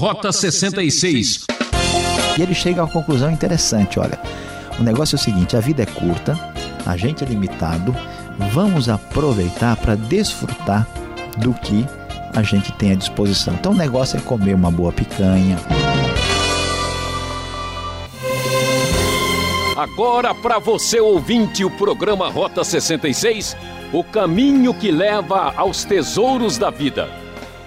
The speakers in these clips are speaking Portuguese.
Rota 66. E ele chega a uma conclusão interessante, olha. O negócio é o seguinte, a vida é curta, a gente é limitado, vamos aproveitar para desfrutar do que a gente tem à disposição. Então o negócio é comer uma boa picanha. Agora para você ouvinte o programa Rota 66, o caminho que leva aos tesouros da vida.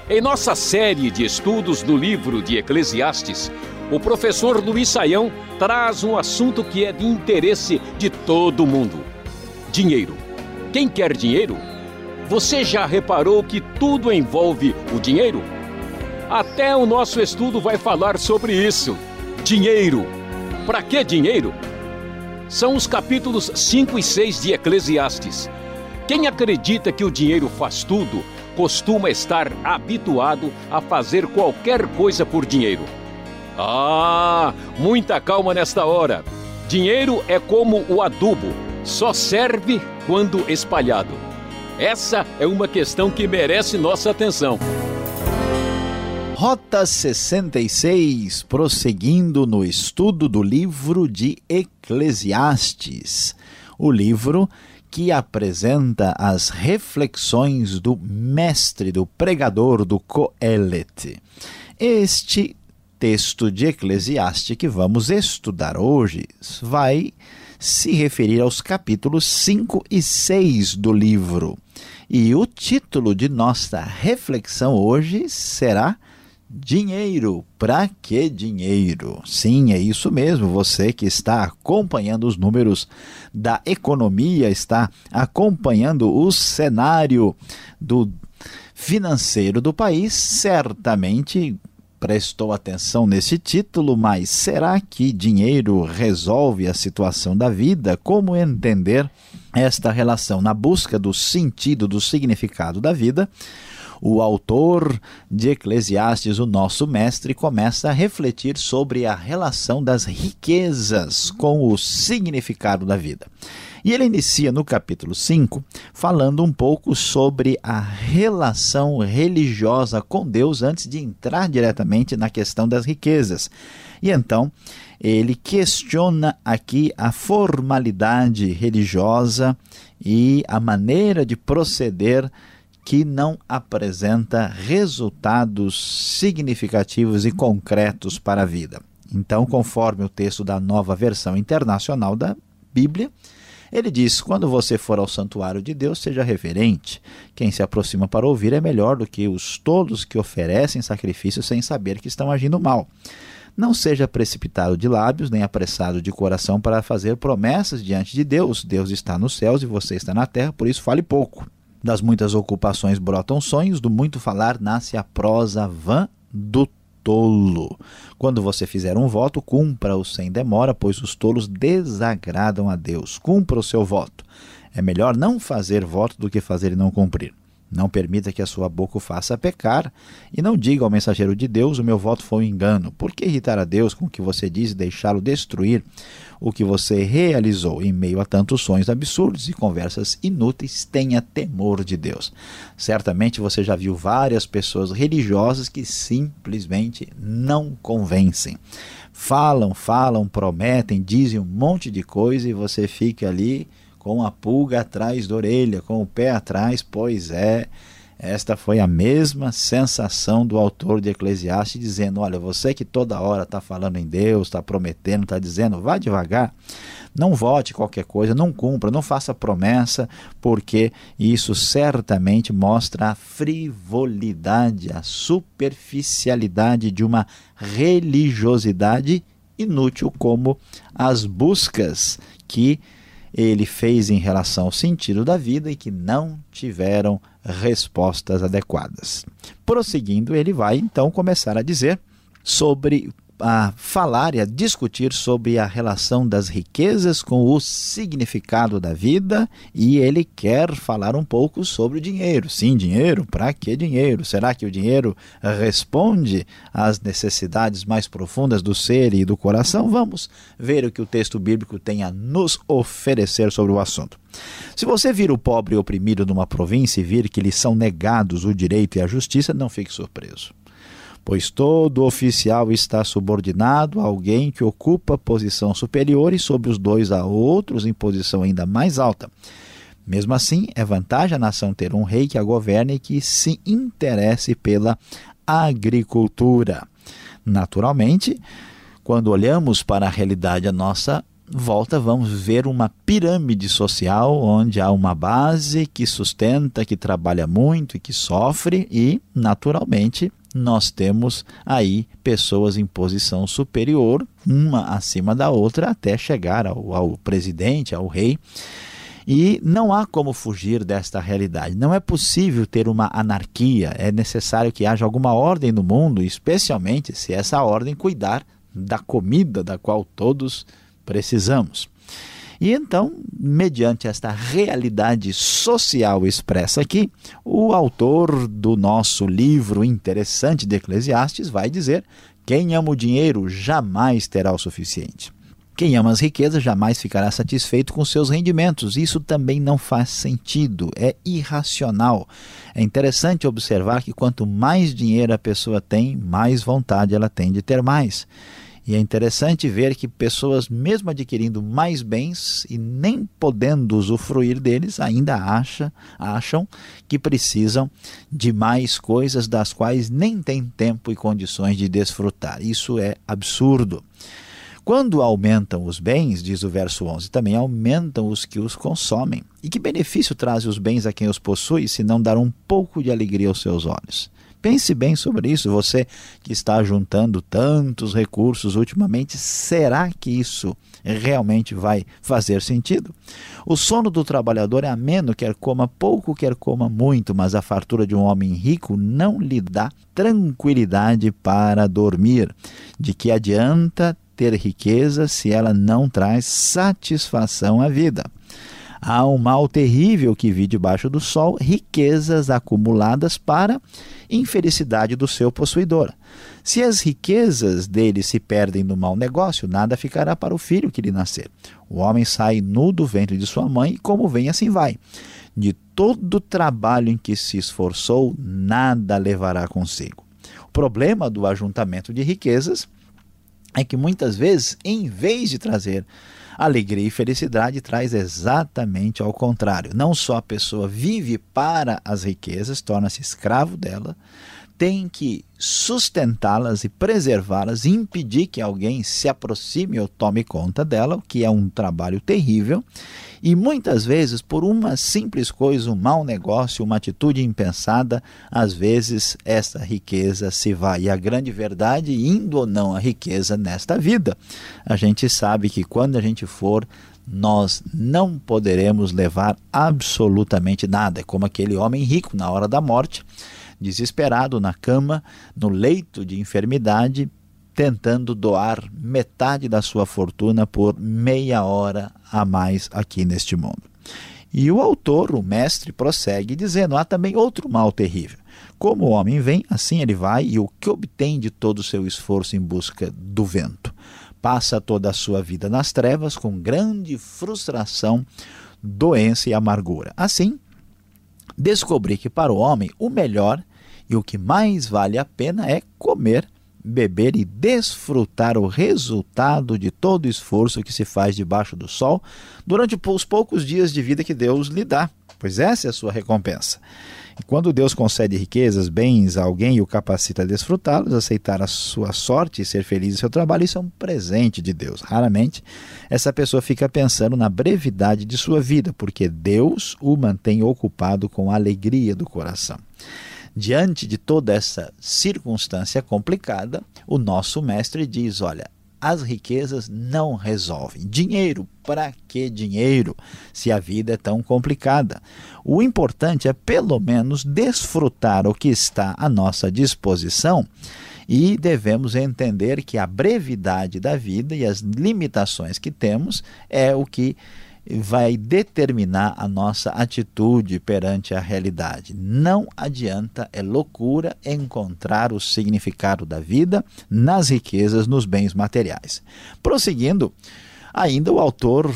Em nossa série de estudos do livro de Eclesiastes, o professor Luiz Saião traz um assunto que é de interesse de todo mundo: dinheiro. Quem quer dinheiro? Você já reparou que tudo envolve o dinheiro? Até o nosso estudo vai falar sobre isso. Dinheiro. Para que dinheiro? São os capítulos 5 e 6 de Eclesiastes. Quem acredita que o dinheiro faz tudo, costuma estar habituado a fazer qualquer coisa por dinheiro. Ah, muita calma nesta hora. Dinheiro é como o adubo, só serve quando espalhado. Essa é uma questão que merece nossa atenção. Rota 66, prosseguindo no estudo do livro de Eclesiastes. O livro que apresenta as reflexões do mestre, do pregador, do Coelet. Este texto de Eclesiastes que vamos estudar hoje vai se referir aos capítulos 5 e 6 do livro. E o título de nossa reflexão hoje será Dinheiro. Para que dinheiro? Sim, é isso mesmo. Você que está acompanhando os números da economia, está acompanhando o cenário do financeiro do país, certamente prestou atenção nesse título, mas será que dinheiro resolve a situação da vida? Como entender esta relação na busca do sentido, do significado da vida? O autor de Eclesiastes, o nosso mestre, começa a refletir sobre a relação das riquezas com o significado da vida. E ele inicia no capítulo 5 falando um pouco sobre a relação religiosa com Deus antes de entrar diretamente na questão das riquezas. E então ele questiona aqui a formalidade religiosa e a maneira de proceder que não apresenta resultados significativos e concretos para a vida. Então, conforme o texto da nova versão internacional da Bíblia, ele diz: quando você for ao santuário de Deus, seja reverente. Quem se aproxima para ouvir é melhor do que os todos que oferecem sacrifícios sem saber que estão agindo mal. Não seja precipitado de lábios, nem apressado de coração para fazer promessas diante de Deus. Deus está nos céus e você está na terra, por isso fale pouco. Das muitas ocupações brotam sonhos, do muito falar nasce a prosa vã do tolo. Quando você fizer um voto, cumpra-o sem demora, pois os tolos desagradam a Deus. Cumpra o seu voto. É melhor não fazer voto do que fazer e não cumprir. Não permita que a sua boca o faça pecar, e não diga ao mensageiro de Deus: O meu voto foi um engano. Por que irritar a Deus com o que você diz e deixá-lo destruir o que você realizou em meio a tantos sonhos absurdos e conversas inúteis? Tenha temor de Deus. Certamente você já viu várias pessoas religiosas que simplesmente não convencem. Falam, falam, prometem, dizem um monte de coisa e você fica ali com a pulga atrás da orelha, com o pé atrás, pois é. Esta foi a mesma sensação do autor de Eclesiastes, dizendo: Olha, você que toda hora está falando em Deus, está prometendo, está dizendo, vá devagar, não vote qualquer coisa, não cumpra, não faça promessa, porque isso certamente mostra a frivolidade, a superficialidade de uma religiosidade inútil, como as buscas que ele fez em relação ao sentido da vida e que não tiveram respostas adequadas. Prosseguindo, ele vai então começar a dizer sobre a falar e a discutir sobre a relação das riquezas com o significado da vida e ele quer falar um pouco sobre o dinheiro. Sim, dinheiro, para que dinheiro? Será que o dinheiro responde às necessidades mais profundas do ser e do coração? Vamos ver o que o texto bíblico tem a nos oferecer sobre o assunto. Se você vir o pobre oprimido numa província e vir que lhe são negados o direito e a justiça, não fique surpreso pois todo oficial está subordinado a alguém que ocupa posição superior e sobre os dois a outros em posição ainda mais alta. Mesmo assim, é vantagem a nação ter um rei que a governe e que se interesse pela agricultura. Naturalmente, quando olhamos para a realidade à nossa volta, vamos ver uma pirâmide social onde há uma base que sustenta, que trabalha muito e que sofre, e, naturalmente, nós temos aí pessoas em posição superior, uma acima da outra, até chegar ao, ao presidente, ao rei. E não há como fugir desta realidade. Não é possível ter uma anarquia. É necessário que haja alguma ordem no mundo, especialmente se essa ordem cuidar da comida da qual todos precisamos. E então, mediante esta realidade social expressa aqui, o autor do nosso livro interessante de Eclesiastes vai dizer: quem ama o dinheiro jamais terá o suficiente. Quem ama as riquezas jamais ficará satisfeito com seus rendimentos. Isso também não faz sentido, é irracional. É interessante observar que quanto mais dinheiro a pessoa tem, mais vontade ela tem de ter mais. E é interessante ver que pessoas, mesmo adquirindo mais bens e nem podendo usufruir deles, ainda acha, acham que precisam de mais coisas das quais nem têm tempo e condições de desfrutar. Isso é absurdo. Quando aumentam os bens, diz o verso 11, também aumentam os que os consomem. E que benefício traz os bens a quem os possui, se não dar um pouco de alegria aos seus olhos? Pense bem sobre isso, você que está juntando tantos recursos ultimamente, será que isso realmente vai fazer sentido? O sono do trabalhador é ameno, quer coma pouco, quer coma muito, mas a fartura de um homem rico não lhe dá tranquilidade para dormir. De que adianta ter riqueza se ela não traz satisfação à vida? Há um mal terrível que vi debaixo do sol, riquezas acumuladas para infelicidade do seu possuidor. Se as riquezas dele se perdem no mau negócio, nada ficará para o filho que lhe nascer. O homem sai nu do ventre de sua mãe, e como vem, assim vai. De todo o trabalho em que se esforçou, nada levará consigo. O problema do ajuntamento de riquezas é que muitas vezes, em vez de trazer Alegria e felicidade traz exatamente ao contrário. Não só a pessoa vive para as riquezas, torna-se escravo dela, tem que sustentá-las e preservá-las, impedir que alguém se aproxime ou tome conta dela, o que é um trabalho terrível. E muitas vezes, por uma simples coisa, um mau negócio, uma atitude impensada, às vezes essa riqueza se vai. E a grande verdade, indo ou não a riqueza nesta vida, a gente sabe que quando a gente for nós não poderemos levar absolutamente nada. É como aquele homem rico na hora da morte desesperado na cama, no leito de enfermidade, tentando doar metade da sua fortuna por meia hora a mais aqui neste mundo. E o autor, o mestre, prossegue dizendo: há também outro mal terrível. Como o homem vem, assim ele vai, e o que obtém de todo o seu esforço em busca do vento? Passa toda a sua vida nas trevas, com grande frustração, doença e amargura. Assim, descobri que para o homem o melhor e o que mais vale a pena é comer, beber e desfrutar o resultado de todo o esforço que se faz debaixo do sol durante os poucos dias de vida que Deus lhe dá, pois essa é a sua recompensa. E quando Deus concede riquezas, bens a alguém e o capacita a desfrutá-los, aceitar a sua sorte e ser feliz em seu trabalho, isso é um presente de Deus. Raramente essa pessoa fica pensando na brevidade de sua vida, porque Deus o mantém ocupado com a alegria do coração. Diante de toda essa circunstância complicada, o nosso mestre diz: olha, as riquezas não resolvem. Dinheiro, para que dinheiro se a vida é tão complicada? O importante é pelo menos desfrutar o que está à nossa disposição e devemos entender que a brevidade da vida e as limitações que temos é o que vai determinar a nossa atitude perante a realidade. Não adianta, é loucura encontrar o significado da vida nas riquezas, nos bens materiais. Prosseguindo, ainda o autor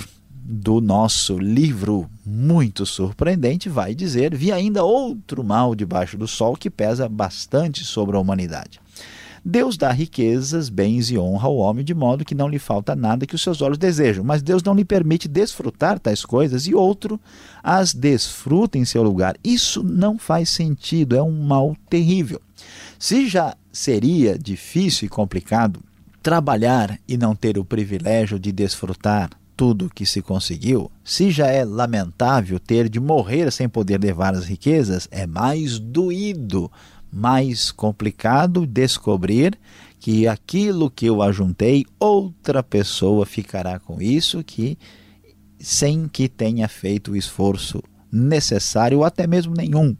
do nosso livro muito surpreendente vai dizer: vi ainda outro mal debaixo do sol que pesa bastante sobre a humanidade. Deus dá riquezas, bens e honra ao homem de modo que não lhe falta nada que os seus olhos desejam, mas Deus não lhe permite desfrutar tais coisas e outro as desfruta em seu lugar. Isso não faz sentido, é um mal terrível. Se já seria difícil e complicado trabalhar e não ter o privilégio de desfrutar tudo que se conseguiu, se já é lamentável ter de morrer sem poder levar as riquezas, é mais doído, mais complicado descobrir que aquilo que eu ajuntei, outra pessoa ficará com isso que sem que tenha feito o esforço necessário ou até mesmo nenhum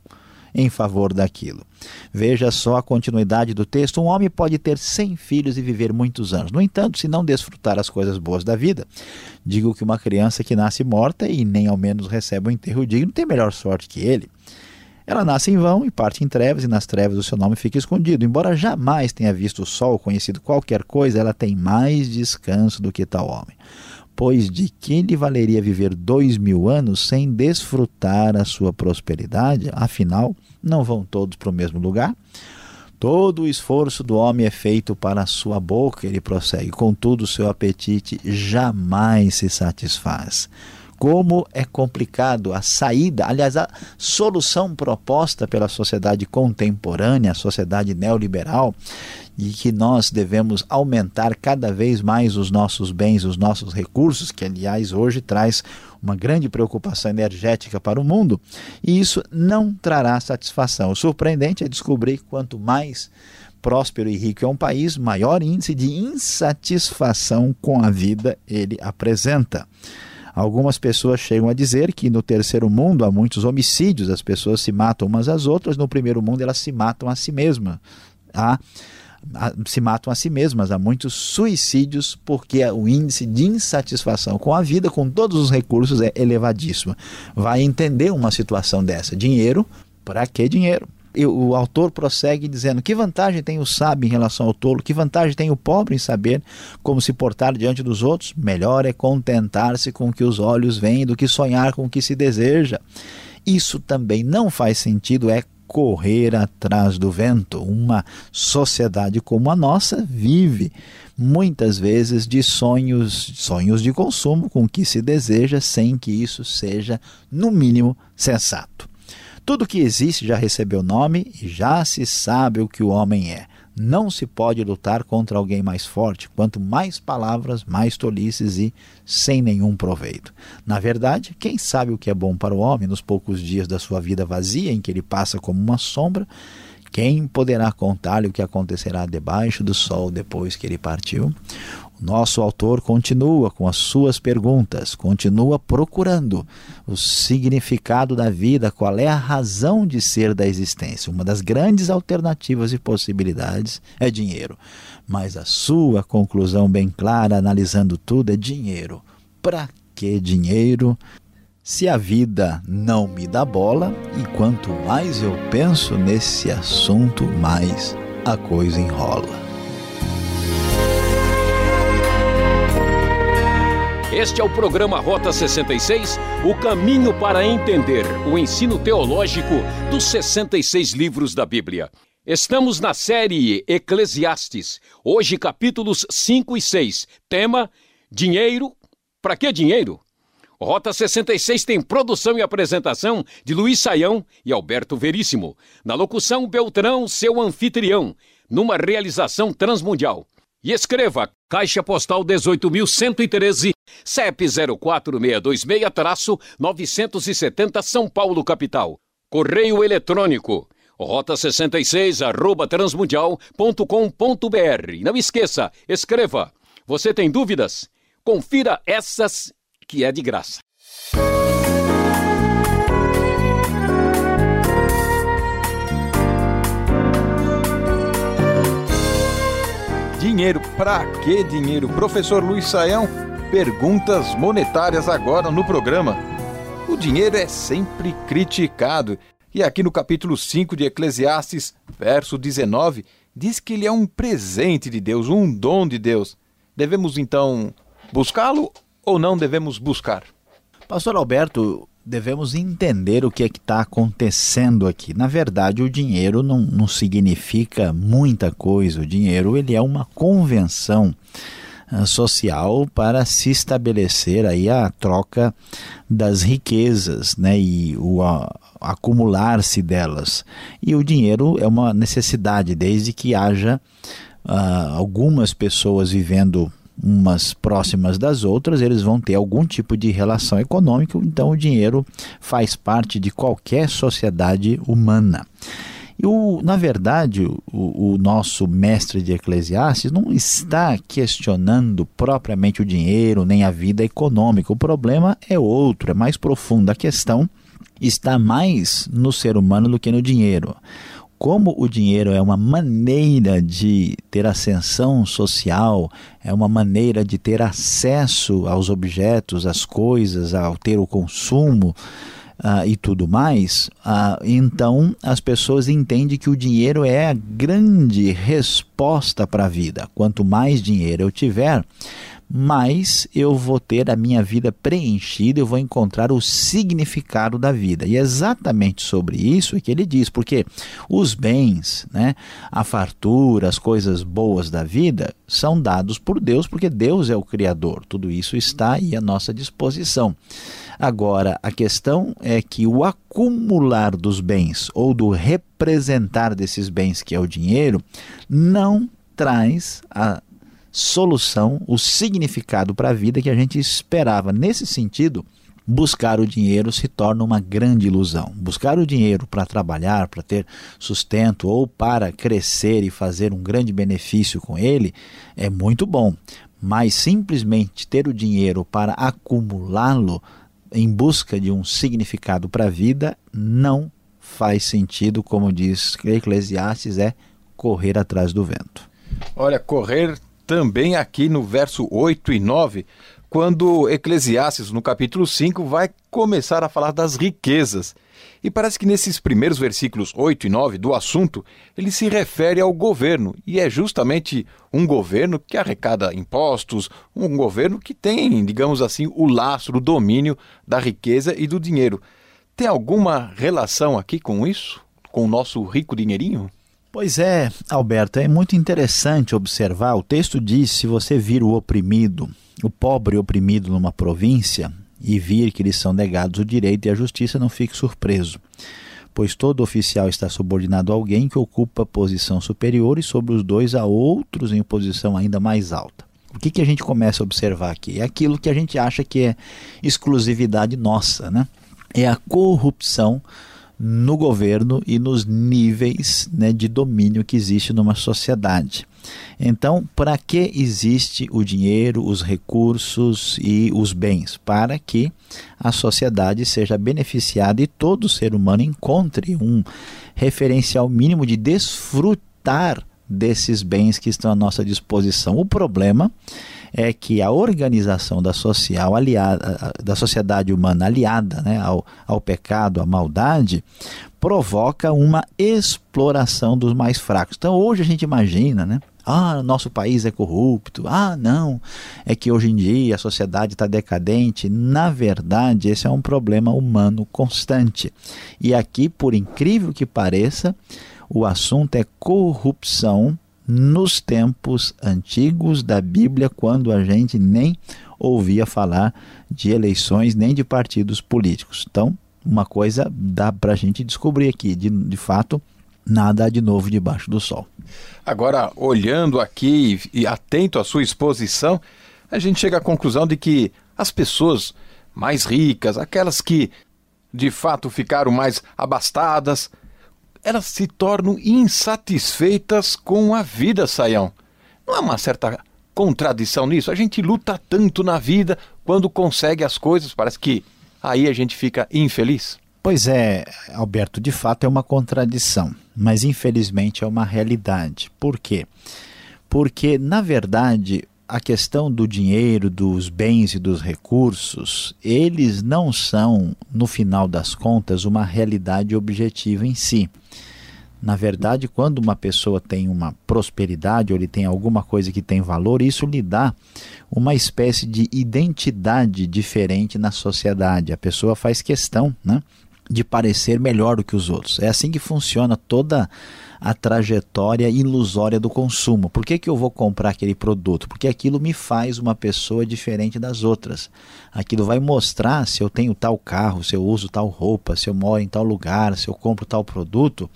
em favor daquilo. Veja só a continuidade do texto: um homem pode ter cem filhos e viver muitos anos. No entanto, se não desfrutar as coisas boas da vida, digo que uma criança que nasce morta e nem ao menos recebe um enterro digno tem melhor sorte que ele. Ela nasce em vão e parte em trevas, e nas trevas o seu nome fica escondido. Embora jamais tenha visto o sol, conhecido qualquer coisa, ela tem mais descanso do que tal homem pois de que lhe valeria viver dois mil anos sem desfrutar a sua prosperidade? Afinal, não vão todos para o mesmo lugar? Todo o esforço do homem é feito para a sua boca, ele prossegue, contudo, seu apetite jamais se satisfaz como é complicado a saída, aliás, a solução proposta pela sociedade contemporânea, a sociedade neoliberal, e que nós devemos aumentar cada vez mais os nossos bens, os nossos recursos, que aliás hoje traz uma grande preocupação energética para o mundo, e isso não trará satisfação. O surpreendente é descobrir que quanto mais próspero e rico é um país, maior índice de insatisfação com a vida ele apresenta. Algumas pessoas chegam a dizer que no terceiro mundo há muitos homicídios, as pessoas se matam umas às outras, no primeiro mundo elas se matam a si mesmas. Há, se matam a si mesmas, há muitos suicídios porque o índice de insatisfação com a vida, com todos os recursos, é elevadíssimo. Vai entender uma situação dessa. Dinheiro, para que dinheiro? O autor prossegue dizendo: que vantagem tem o sábio em relação ao tolo? Que vantagem tem o pobre em saber como se portar diante dos outros? Melhor é contentar-se com o que os olhos veem do que sonhar com o que se deseja. Isso também não faz sentido, é correr atrás do vento. Uma sociedade como a nossa vive muitas vezes de sonhos, sonhos de consumo com o que se deseja sem que isso seja no mínimo sensato. Tudo que existe já recebeu nome e já se sabe o que o homem é. Não se pode lutar contra alguém mais forte, quanto mais palavras, mais tolices e sem nenhum proveito. Na verdade, quem sabe o que é bom para o homem nos poucos dias da sua vida vazia, em que ele passa como uma sombra, quem poderá contar-lhe o que acontecerá debaixo do sol depois que ele partiu? Nosso autor continua com as suas perguntas, continua procurando o significado da vida, qual é a razão de ser da existência. Uma das grandes alternativas e possibilidades é dinheiro, mas a sua conclusão bem clara, analisando tudo, é dinheiro. Para que dinheiro? Se a vida não me dá bola, e quanto mais eu penso nesse assunto, mais a coisa enrola. Este é o programa Rota 66, o caminho para entender o ensino teológico dos 66 livros da Bíblia. Estamos na série Eclesiastes, hoje capítulos 5 e 6. Tema: Dinheiro. Para que dinheiro? Rota 66 tem produção e apresentação de Luiz Saião e Alberto Veríssimo. Na locução, Beltrão, seu anfitrião. Numa realização transmundial. E escreva Caixa Postal 18.113, CEP 04626-970 São Paulo, capital. Correio eletrônico rota 66 arroba transmundial.com.br. Não esqueça, escreva. Você tem dúvidas? Confira essas que é de graça. Dinheiro, para que dinheiro? Professor Luiz Saião, perguntas monetárias agora no programa. O dinheiro é sempre criticado. E aqui no capítulo 5 de Eclesiastes, verso 19, diz que ele é um presente de Deus, um dom de Deus. Devemos então buscá-lo ou não devemos buscar? Pastor Alberto, devemos entender o que é que está acontecendo aqui. Na verdade, o dinheiro não, não significa muita coisa. O dinheiro ele é uma convenção uh, social para se estabelecer aí a troca das riquezas, né, e o acumular-se delas. E o dinheiro é uma necessidade desde que haja uh, algumas pessoas vivendo umas próximas das outras, eles vão ter algum tipo de relação econômica, então o dinheiro faz parte de qualquer sociedade humana. E o, na verdade, o, o, nosso mestre de Eclesiastes não está questionando propriamente o dinheiro nem a vida econômica. O problema é outro, é mais profundo. A questão está mais no ser humano do que no dinheiro como o dinheiro é uma maneira de ter ascensão social, é uma maneira de ter acesso aos objetos, às coisas, ao ter o consumo uh, e tudo mais, uh, então as pessoas entendem que o dinheiro é a grande resposta para a vida. Quanto mais dinheiro eu tiver, mais eu vou ter a minha vida preenchida, eu vou encontrar o significado da vida. E é exatamente sobre isso que ele diz, porque os bens, né, a fartura, as coisas boas da vida são dados por Deus, porque Deus é o Criador. Tudo isso está aí à nossa disposição. Agora, a questão é que o acumular dos bens ou do representar desses bens, que é o dinheiro, não traz a solução, o significado para a vida que a gente esperava. Nesse sentido, buscar o dinheiro se torna uma grande ilusão. Buscar o dinheiro para trabalhar, para ter sustento ou para crescer e fazer um grande benefício com ele é muito bom, mas simplesmente ter o dinheiro para acumulá-lo em busca de um significado para a vida não faz sentido, como diz Eclesiastes, é correr atrás do vento. Olha, correr também aqui no verso 8 e 9, quando Eclesiastes, no capítulo 5, vai começar a falar das riquezas. E parece que nesses primeiros versículos 8 e 9 do assunto, ele se refere ao governo, e é justamente um governo que arrecada impostos, um governo que tem, digamos assim, o lastro, o domínio da riqueza e do dinheiro. Tem alguma relação aqui com isso? Com o nosso rico dinheirinho? Pois é, Alberto, é muito interessante observar. O texto diz: se você vir o oprimido, o pobre oprimido numa província, e vir que lhes são negados o direito e a justiça, não fique surpreso. Pois todo oficial está subordinado a alguém que ocupa posição superior e sobre os dois a outros em posição ainda mais alta. O que, que a gente começa a observar aqui? É aquilo que a gente acha que é exclusividade nossa, né? É a corrupção no governo e nos níveis né, de domínio que existe numa sociedade. Então, para que existe o dinheiro, os recursos e os bens? Para que a sociedade seja beneficiada e todo ser humano encontre um referencial mínimo de desfrutar desses bens que estão à nossa disposição. O problema que a organização da, social aliada, da sociedade humana aliada né, ao, ao pecado, à maldade, provoca uma exploração dos mais fracos. Então hoje a gente imagina, né? Ah, nosso país é corrupto. Ah, não, é que hoje em dia a sociedade está decadente. Na verdade, esse é um problema humano constante. E aqui, por incrível que pareça, o assunto é corrupção nos tempos antigos da Bíblia, quando a gente nem ouvia falar de eleições nem de partidos políticos. Então, uma coisa dá para a gente descobrir aqui, de, de fato, nada de novo debaixo do sol. Agora, olhando aqui e atento à sua exposição, a gente chega à conclusão de que as pessoas mais ricas, aquelas que de fato ficaram mais abastadas, elas se tornam insatisfeitas com a vida, Saião. Não há uma certa contradição nisso? A gente luta tanto na vida, quando consegue as coisas, parece que aí a gente fica infeliz. Pois é, Alberto, de fato é uma contradição, mas infelizmente é uma realidade. Por quê? Porque, na verdade, a questão do dinheiro, dos bens e dos recursos, eles não são, no final das contas, uma realidade objetiva em si. Na verdade, quando uma pessoa tem uma prosperidade ou ele tem alguma coisa que tem valor, isso lhe dá uma espécie de identidade diferente na sociedade. A pessoa faz questão né, de parecer melhor do que os outros. É assim que funciona toda a trajetória ilusória do consumo. Por que, que eu vou comprar aquele produto? Porque aquilo me faz uma pessoa diferente das outras. Aquilo vai mostrar se eu tenho tal carro, se eu uso tal roupa, se eu moro em tal lugar, se eu compro tal produto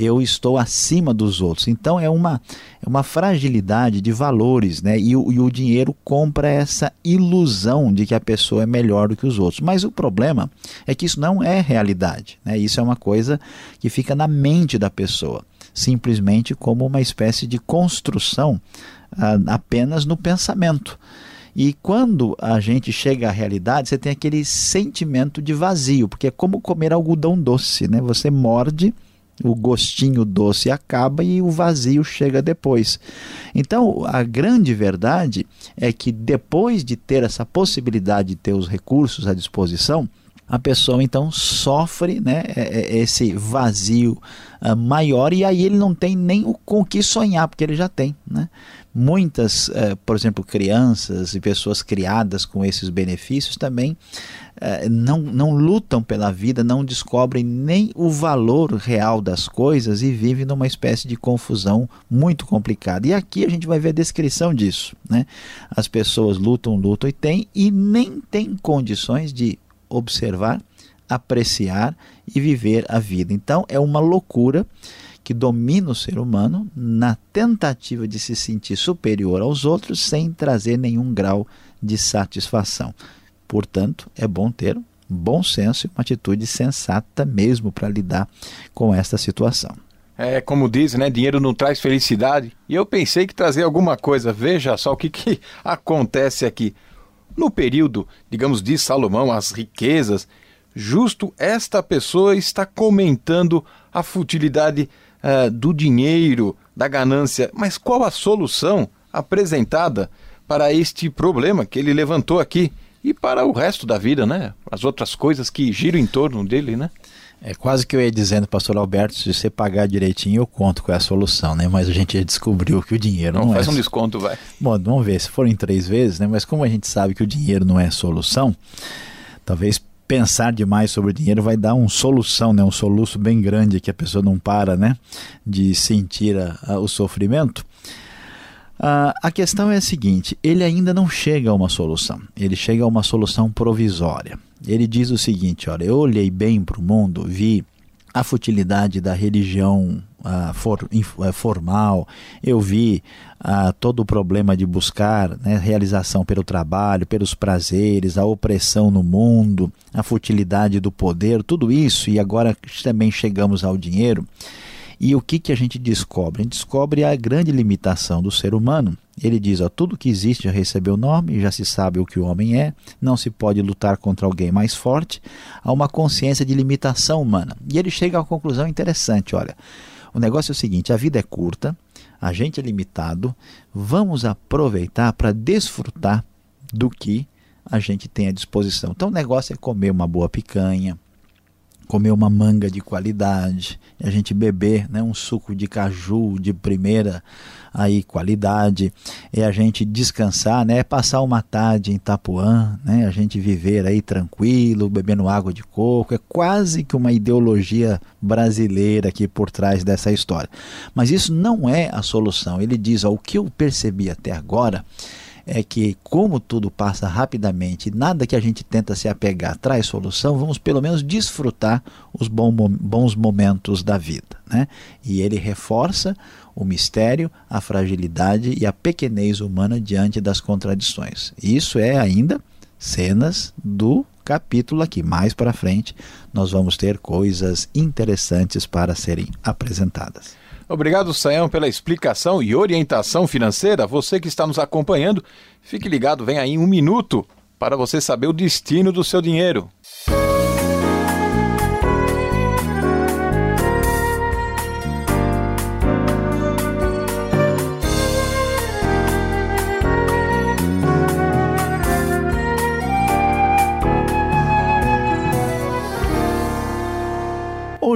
eu estou acima dos outros. Então é uma, é uma fragilidade de valores, né? E, o, e o dinheiro compra essa ilusão de que a pessoa é melhor do que os outros. Mas o problema é que isso não é realidade, né? Isso é uma coisa que fica na mente da pessoa, simplesmente como uma espécie de construção ah, apenas no pensamento. E quando a gente chega à realidade, você tem aquele sentimento de vazio, porque é como comer algodão doce, né? Você morde o gostinho doce acaba e o vazio chega depois. Então, a grande verdade é que depois de ter essa possibilidade de ter os recursos à disposição, a pessoa então sofre né, é, é, esse vazio uh, maior e aí ele não tem nem o com o que sonhar, porque ele já tem. Né? Muitas, uh, por exemplo, crianças e pessoas criadas com esses benefícios também uh, não, não lutam pela vida, não descobrem nem o valor real das coisas e vivem numa espécie de confusão muito complicada. E aqui a gente vai ver a descrição disso. Né? As pessoas lutam, lutam e têm, e nem têm condições de observar, apreciar e viver a vida. Então é uma loucura que domina o ser humano na tentativa de se sentir superior aos outros sem trazer nenhum grau de satisfação. Portanto, é bom ter bom senso e uma atitude sensata mesmo para lidar com esta situação. É como diz, né? Dinheiro não traz felicidade. E eu pensei que trazer alguma coisa. Veja só o que, que acontece aqui. No período, digamos, de Salomão, as riquezas, justo esta pessoa está comentando a futilidade uh, do dinheiro, da ganância. Mas qual a solução apresentada para este problema que ele levantou aqui e para o resto da vida, né? As outras coisas que giram em torno dele, né? É quase que eu ia dizendo, pastor Alberto, se você pagar direitinho, eu conto qual é a solução, né? Mas a gente já descobriu que o dinheiro não, não faz é. Faz um desconto, vai. Bom, vamos ver, se forem três vezes, né? Mas como a gente sabe que o dinheiro não é solução, talvez pensar demais sobre dinheiro vai dar um solução, né? Um soluço bem grande que a pessoa não para, né? De sentir a, a, o sofrimento. Uh, a questão é a seguinte: ele ainda não chega a uma solução, ele chega a uma solução provisória. Ele diz o seguinte: olha, eu olhei bem para o mundo, vi a futilidade da religião uh, for, uh, formal, eu vi uh, todo o problema de buscar né, realização pelo trabalho, pelos prazeres, a opressão no mundo, a futilidade do poder, tudo isso, e agora também chegamos ao dinheiro. E o que, que a gente descobre? A gente descobre a grande limitação do ser humano. Ele diz: ó, tudo que existe já recebeu nome, já se sabe o que o homem é, não se pode lutar contra alguém mais forte, há uma consciência de limitação humana. E ele chega a uma conclusão interessante: olha, o negócio é o seguinte: a vida é curta, a gente é limitado, vamos aproveitar para desfrutar do que a gente tem à disposição. Então o negócio é comer uma boa picanha, comer uma manga de qualidade, a gente beber né, um suco de caju de primeira aí qualidade, é a gente descansar, né, passar uma tarde em Itapuã, né, a gente viver aí tranquilo, bebendo água de coco, é quase que uma ideologia brasileira aqui por trás dessa história. Mas isso não é a solução. Ele diz, ó, o que eu percebi até agora é que, como tudo passa rapidamente, nada que a gente tenta se apegar traz solução, vamos pelo menos desfrutar os bons momentos da vida. Né? E ele reforça o mistério, a fragilidade e a pequenez humana diante das contradições. Isso é ainda cenas do capítulo aqui. Mais para frente, nós vamos ter coisas interessantes para serem apresentadas. Obrigado, Sayão, pela explicação e orientação financeira. Você que está nos acompanhando, fique ligado, vem aí um minuto para você saber o destino do seu dinheiro.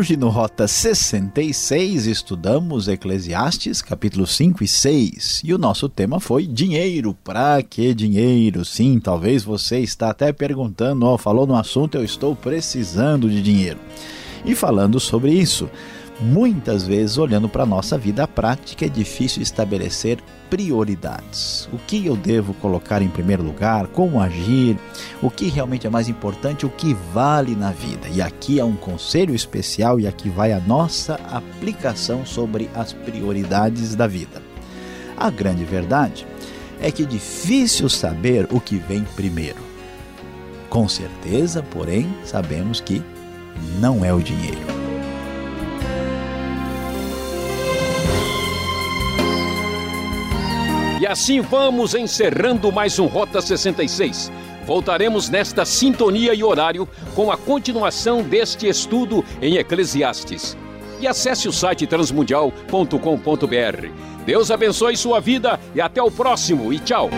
Hoje no Rota 66 estudamos Eclesiastes capítulo 5 e 6 e o nosso tema foi dinheiro. Para que dinheiro? Sim, talvez você está até perguntando, ó, oh, falou no assunto, eu estou precisando de dinheiro. E falando sobre isso, Muitas vezes, olhando para a nossa vida prática, é difícil estabelecer prioridades. O que eu devo colocar em primeiro lugar, como agir, o que realmente é mais importante, o que vale na vida. E aqui é um conselho especial e aqui vai a nossa aplicação sobre as prioridades da vida. A grande verdade é que é difícil saber o que vem primeiro. Com certeza, porém, sabemos que não é o dinheiro. Assim vamos encerrando mais um Rota 66. Voltaremos nesta sintonia e horário com a continuação deste estudo em Eclesiastes. E acesse o site transmundial.com.br. Deus abençoe sua vida e até o próximo e tchau.